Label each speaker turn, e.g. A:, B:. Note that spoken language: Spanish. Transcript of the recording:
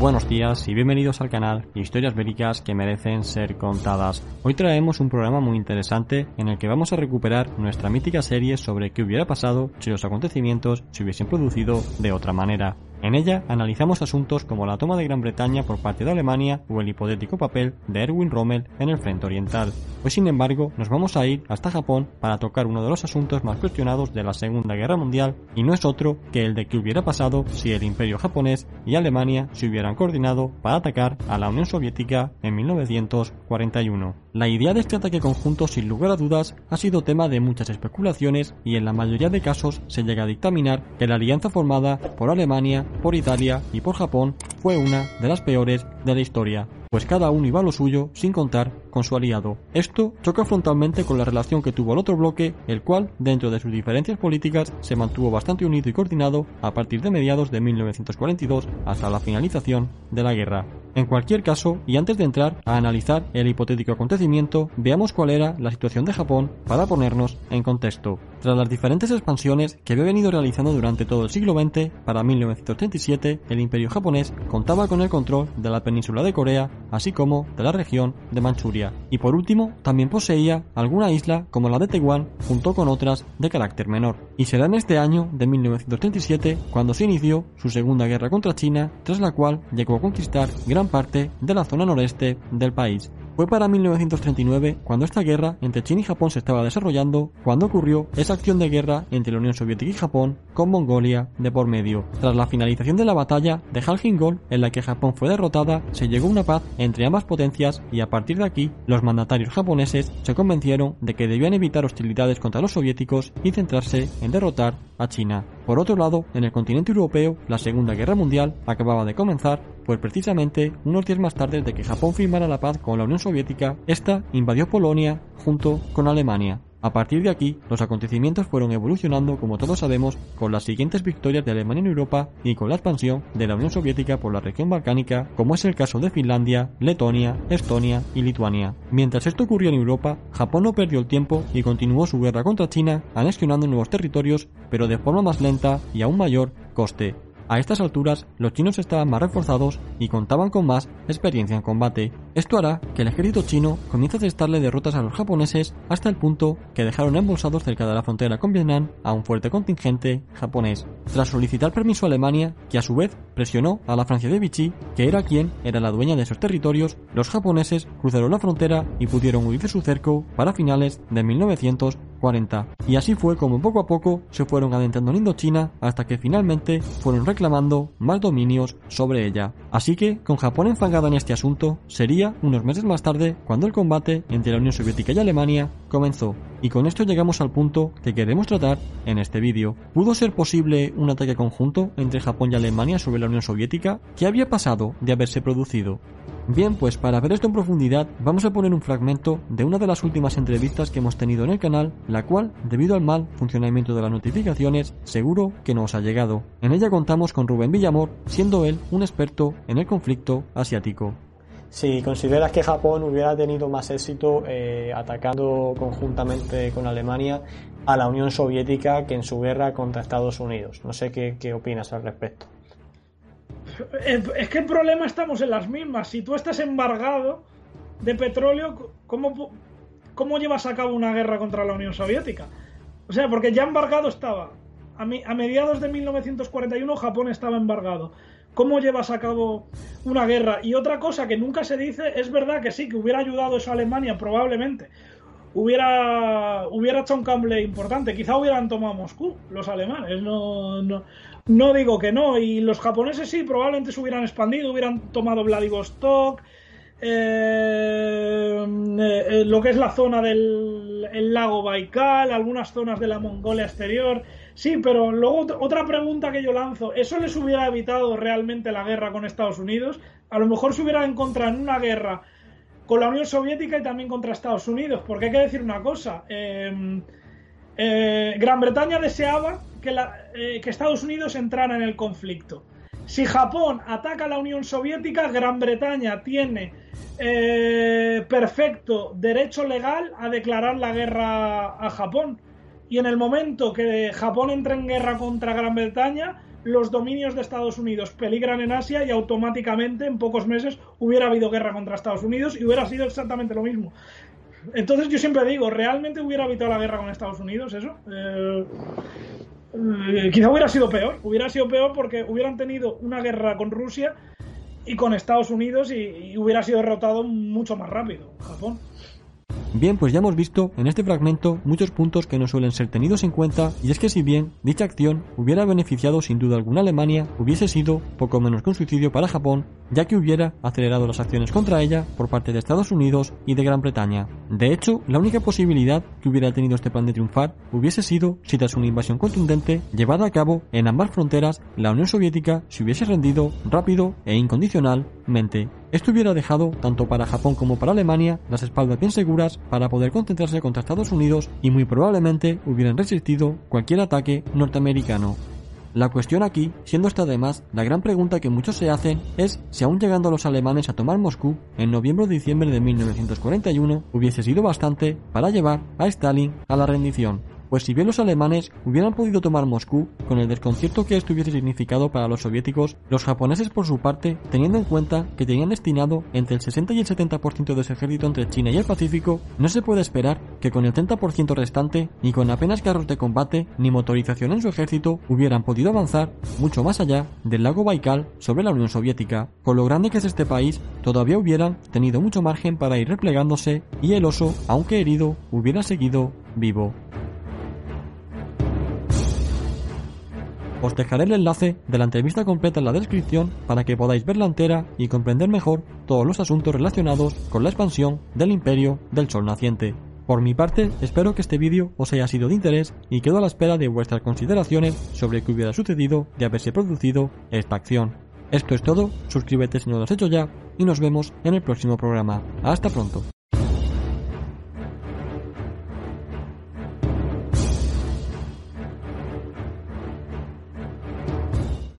A: Buenos días y bienvenidos al canal Historias Bélicas que merecen ser contadas. Hoy traemos un programa muy interesante en el que vamos a recuperar nuestra mítica serie sobre qué hubiera pasado si los acontecimientos se hubiesen producido de otra manera. En ella analizamos asuntos como la toma de Gran Bretaña por parte de Alemania o el hipotético papel de Erwin Rommel en el frente oriental. Hoy sin embargo nos vamos a ir hasta Japón para tocar uno de los asuntos más cuestionados de la Segunda Guerra Mundial y no es otro que el de qué hubiera pasado si el imperio japonés y Alemania se hubieran coordinado para atacar a la Unión Soviética en 1941. La idea de este ataque conjunto sin lugar a dudas ha sido tema de muchas especulaciones y en la mayoría de casos se llega a dictaminar que la alianza formada por Alemania por Italia y por Japón fue una de las peores de la historia, pues cada uno iba a lo suyo sin contar con su aliado. Esto choca frontalmente con la relación que tuvo el otro bloque, el cual, dentro de sus diferencias políticas, se mantuvo bastante unido y coordinado a partir de mediados de 1942 hasta la finalización de la guerra. En cualquier caso, y antes de entrar a analizar el hipotético acontecimiento, veamos cuál era la situación de Japón para ponernos en contexto. Tras las diferentes expansiones que había venido realizando durante todo el siglo XX, para 1937 el imperio japonés contaba con el control de la península de Corea, así como de la región de Manchuria. Y por último, también poseía alguna isla como la de Taiwán, junto con otras de carácter menor. Y será en este año de 1937 cuando se inició su segunda guerra contra China, tras la cual llegó a conquistar gran parte de la zona noreste del país. Fue para 1939, cuando esta guerra entre China y Japón se estaba desarrollando, cuando ocurrió esa acción de guerra entre la Unión Soviética y Japón, con Mongolia de por medio. Tras la finalización de la batalla de Halkingol, en la que Japón fue derrotada, se llegó a una paz entre ambas potencias y a partir de aquí, los mandatarios japoneses se convencieron de que debían evitar hostilidades contra los soviéticos y centrarse en derrotar a China. Por otro lado, en el continente europeo, la Segunda Guerra Mundial acababa de comenzar pues precisamente unos días más tarde de que Japón firmara la paz con la Unión Soviética, esta invadió Polonia junto con Alemania. A partir de aquí, los acontecimientos fueron evolucionando, como todos sabemos, con las siguientes victorias de Alemania en Europa y con la expansión de la Unión Soviética por la región balcánica, como es el caso de Finlandia, Letonia, Estonia y Lituania. Mientras esto ocurría en Europa, Japón no perdió el tiempo y continuó su guerra contra China, anexionando nuevos territorios, pero de forma más lenta y a un mayor coste. A estas alturas, los chinos estaban más reforzados y contaban con más experiencia en combate. Esto hará que el ejército chino comience a cestarle derrotas a los japoneses hasta el punto que dejaron embolsados cerca de la frontera con Vietnam a un fuerte contingente japonés. Tras solicitar permiso a Alemania, que a su vez presionó a la Francia de Vichy, que era quien era la dueña de esos territorios, los japoneses cruzaron la frontera y pudieron huir de su cerco para finales de 1900 40. Y así fue como poco a poco se fueron adentrando en Indochina hasta que finalmente fueron reclamando más dominios sobre ella. Así que, con Japón enfangada en este asunto, sería unos meses más tarde cuando el combate entre la Unión Soviética y Alemania comenzó. Y con esto llegamos al punto que queremos tratar en este vídeo. ¿Pudo ser posible un ataque conjunto entre Japón y Alemania sobre la Unión Soviética? ¿Qué había pasado de haberse producido? Bien, pues para ver esto en profundidad vamos a poner un fragmento de una de las últimas entrevistas que hemos tenido en el canal, la cual, debido al mal funcionamiento de las notificaciones, seguro que nos ha llegado. En ella contamos con Rubén Villamor, siendo él un experto en el conflicto asiático.
B: Si consideras que Japón hubiera tenido más éxito eh, atacando conjuntamente con Alemania a la Unión Soviética que en su guerra contra Estados Unidos, no sé qué, qué opinas al respecto.
C: Es que el problema estamos en las mismas. Si tú estás embargado de petróleo, ¿cómo, cómo llevas a cabo una guerra contra la Unión Soviética? O sea, porque ya embargado estaba. A, a mediados de 1941 Japón estaba embargado. ¿Cómo llevas a cabo una guerra? Y otra cosa que nunca se dice, es verdad que sí, que hubiera ayudado eso a Alemania, probablemente. Hubiera, hubiera hecho un cambio importante. Quizá hubieran tomado Moscú, los alemanes. No, no, no digo que no, y los japoneses sí, probablemente se hubieran expandido, hubieran tomado Vladivostok, eh, eh, lo que es la zona del lago Baikal, algunas zonas de la Mongolia exterior. Sí, pero luego otra pregunta que yo lanzo, ¿eso les hubiera evitado realmente la guerra con Estados Unidos? A lo mejor se hubiera encontrado en una guerra con la Unión Soviética y también contra Estados Unidos, porque hay que decir una cosa. Eh, Gran Bretaña deseaba eh, que, Estados Unidos entrara en el conflicto. Si Japón ataca a la Unión Soviética, Gran Bretaña tiene eh, perfecto derecho legal a declarar la guerra a Japón. Y en el momento que Japón entre en guerra contra Gran Bretaña, los dominios de Estados Unidos peligran en Asia y automáticamente en pocos meses hubiera habido guerra contra Estados Unidos y hubiera sido exactamente lo mismo. Entonces yo siempre digo, ¿realmente hubiera evitado la guerra con Estados Unidos eso? Eh, eh, quizá hubiera sido peor, hubiera sido peor porque hubieran tenido una guerra con Rusia y con Estados Unidos y, y hubiera sido derrotado mucho más rápido Japón.
A: Bien, pues ya hemos visto en este fragmento muchos puntos que no suelen ser tenidos en cuenta y es que si bien dicha acción hubiera beneficiado sin duda alguna a Alemania, hubiese sido poco menos que un suicidio para Japón, ya que hubiera acelerado las acciones contra ella por parte de Estados Unidos y de Gran Bretaña. De hecho, la única posibilidad que hubiera tenido este plan de triunfar hubiese sido si tras una invasión contundente llevada a cabo en ambas fronteras, la Unión Soviética se hubiese rendido rápido e incondicionalmente. Esto hubiera dejado, tanto para Japón como para Alemania, las espaldas bien seguras para poder concentrarse contra Estados Unidos y muy probablemente hubieran resistido cualquier ataque norteamericano. La cuestión aquí, siendo esta además la gran pregunta que muchos se hacen, es si aún llegando los alemanes a tomar Moscú en noviembre o diciembre de 1941 hubiese sido bastante para llevar a Stalin a la rendición pues si bien los alemanes hubieran podido tomar Moscú, con el desconcierto que esto hubiese significado para los soviéticos, los japoneses por su parte, teniendo en cuenta que tenían destinado entre el 60 y el 70% de su ejército entre China y el Pacífico, no se puede esperar que con el 30% restante, ni con apenas carros de combate, ni motorización en su ejército, hubieran podido avanzar mucho más allá del lago Baikal sobre la Unión Soviética. Con lo grande que es este país, todavía hubieran tenido mucho margen para ir replegándose y el oso, aunque herido, hubiera seguido vivo. Os dejaré el enlace de la entrevista completa en la descripción para que podáis verla entera y comprender mejor todos los asuntos relacionados con la expansión del imperio del sol naciente. Por mi parte, espero que este vídeo os haya sido de interés y quedo a la espera de vuestras consideraciones sobre qué hubiera sucedido de haberse producido esta acción. Esto es todo, suscríbete si no lo has hecho ya y nos vemos en el próximo programa. Hasta pronto.